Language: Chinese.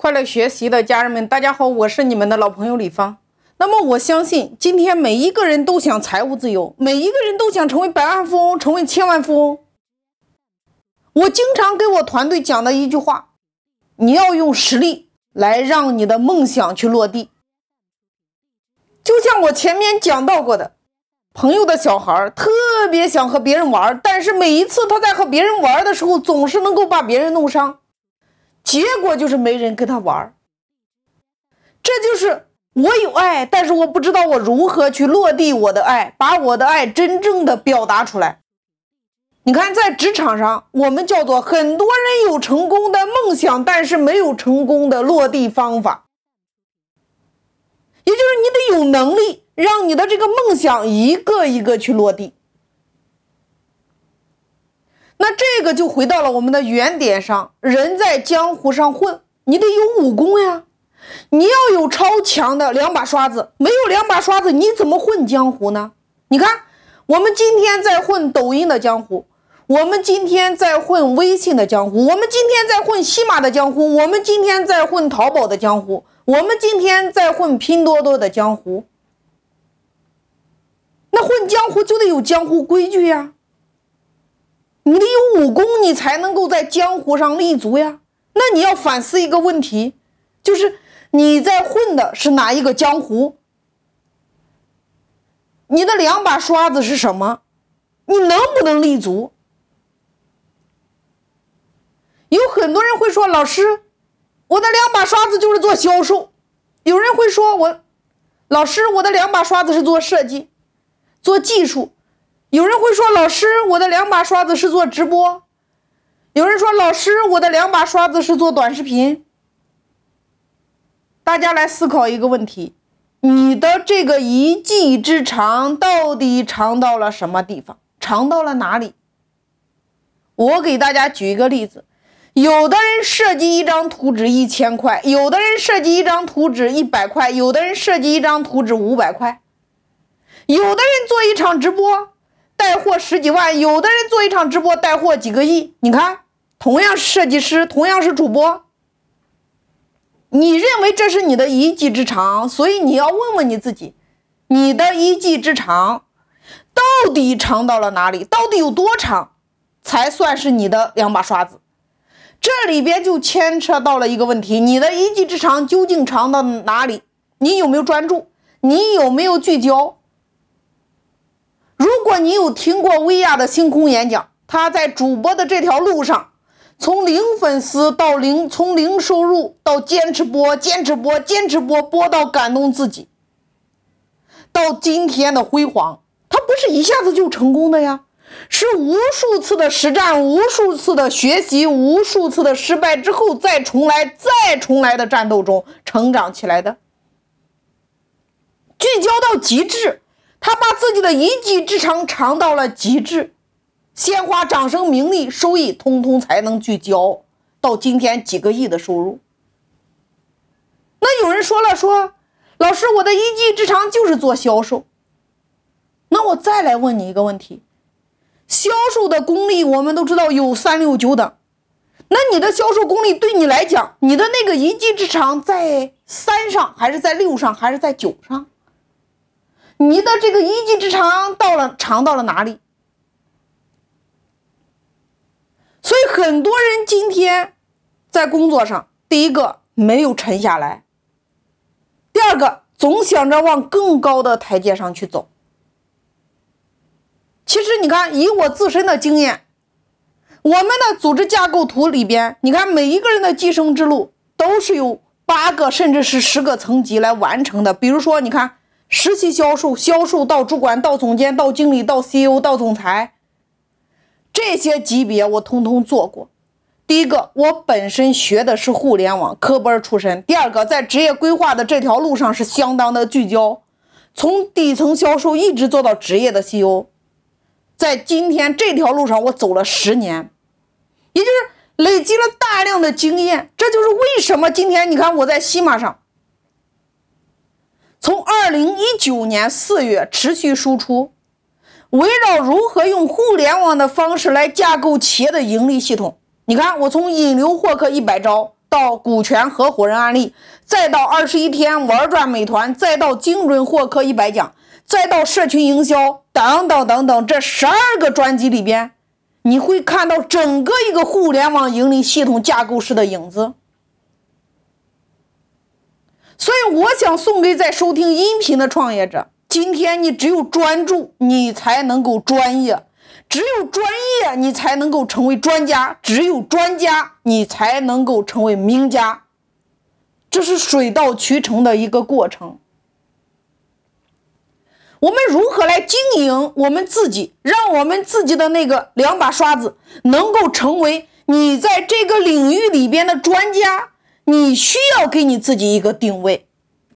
快乐学习的家人们，大家好，我是你们的老朋友李芳。那么我相信，今天每一个人都想财务自由，每一个人都想成为百万富翁，成为千万富翁。我经常给我团队讲的一句话：你要用实力来让你的梦想去落地。就像我前面讲到过的，朋友的小孩特别想和别人玩，但是每一次他在和别人玩的时候，总是能够把别人弄伤。结果就是没人跟他玩这就是我有爱，但是我不知道我如何去落地我的爱，把我的爱真正的表达出来。你看，在职场上，我们叫做很多人有成功的梦想，但是没有成功的落地方法。也就是你得有能力，让你的这个梦想一个一个去落地。那这个就回到了我们的原点上，人在江湖上混，你得有武功呀，你要有超强的两把刷子，没有两把刷子，你怎么混江湖呢？你看，我们今天在混抖音的江湖，我们今天在混微信的江湖，我们今天在混西马的江湖，我们今天在混淘宝的江湖，我们今天在混拼多多的江湖。那混江湖就得有江湖规矩呀。你得有武功，你才能够在江湖上立足呀。那你要反思一个问题，就是你在混的是哪一个江湖？你的两把刷子是什么？你能不能立足？有很多人会说：“老师，我的两把刷子就是做销售。”有人会说：“我，老师，我的两把刷子是做设计，做技术。”有人会说：“老师，我的两把刷子是做直播。”有人说：“老师，我的两把刷子是做短视频。”大家来思考一个问题：你的这个一技之长到底长到了什么地方？长到了哪里？我给大家举一个例子：有的人设计一张图纸一千块，有的人设计一张图纸一百块，有的人设计一张图纸五百块，有的人做一场直播。带货十几万，有的人做一场直播带货几个亿。你看，同样是设计师，同样是主播，你认为这是你的一技之长，所以你要问问你自己，你的一技之长到底长到了哪里？到底有多长才算是你的两把刷子？这里边就牵扯到了一个问题：你的一技之长究竟长到哪里？你有没有专注？你有没有聚焦？如果你有听过薇娅的星空演讲，她在主播的这条路上，从零粉丝到零，从零收入到坚持播、坚持播、坚持播，播到感动自己，到今天的辉煌，她不是一下子就成功的呀，是无数次的实战、无数次的学习、无数次的失败之后再重来、再重来的战斗中成长起来的，聚焦到极致。他把自己的一技之长长到了极致，鲜花、掌声、名利、收益，通通才能聚焦到今天几个亿的收入。那有人说了，说老师，我的一技之长就是做销售。那我再来问你一个问题：销售的功力我们都知道有三六九等，那你的销售功力对你来讲，你的那个一技之长在三上，还是在六上，还是在九上？你的这个一技之长到了长到了哪里？所以很多人今天在工作上，第一个没有沉下来，第二个总想着往更高的台阶上去走。其实你看，以我自身的经验，我们的组织架构图里边，你看每一个人的晋升之路都是有八个甚至是十个层级来完成的。比如说，你看。实习销售，销售到主管，到总监，到经理，到 CEO，到总裁，这些级别我通通做过。第一个，我本身学的是互联网科班出身；第二个，在职业规划的这条路上是相当的聚焦，从底层销售一直做到职业的 CEO。在今天这条路上，我走了十年，也就是累积了大量的经验。这就是为什么今天你看我在西马上。从二零一九年四月持续输出，围绕如何用互联网的方式来架构企业的盈利系统。你看，我从引流获客一百招到股权合伙人案例，再到二十一天玩转美团，再到精准获客一百讲，再到社群营销等等等等，这十二个专辑里边，你会看到整个一个互联网盈利系统架构式的影子。所以，我想送给在收听音频的创业者：今天你只有专注，你才能够专业；只有专业，你才能够成为专家；只有专家，你才能够成为名家。这是水到渠成的一个过程。我们如何来经营我们自己，让我们自己的那个两把刷子能够成为你在这个领域里边的专家？你需要给你自己一个定位，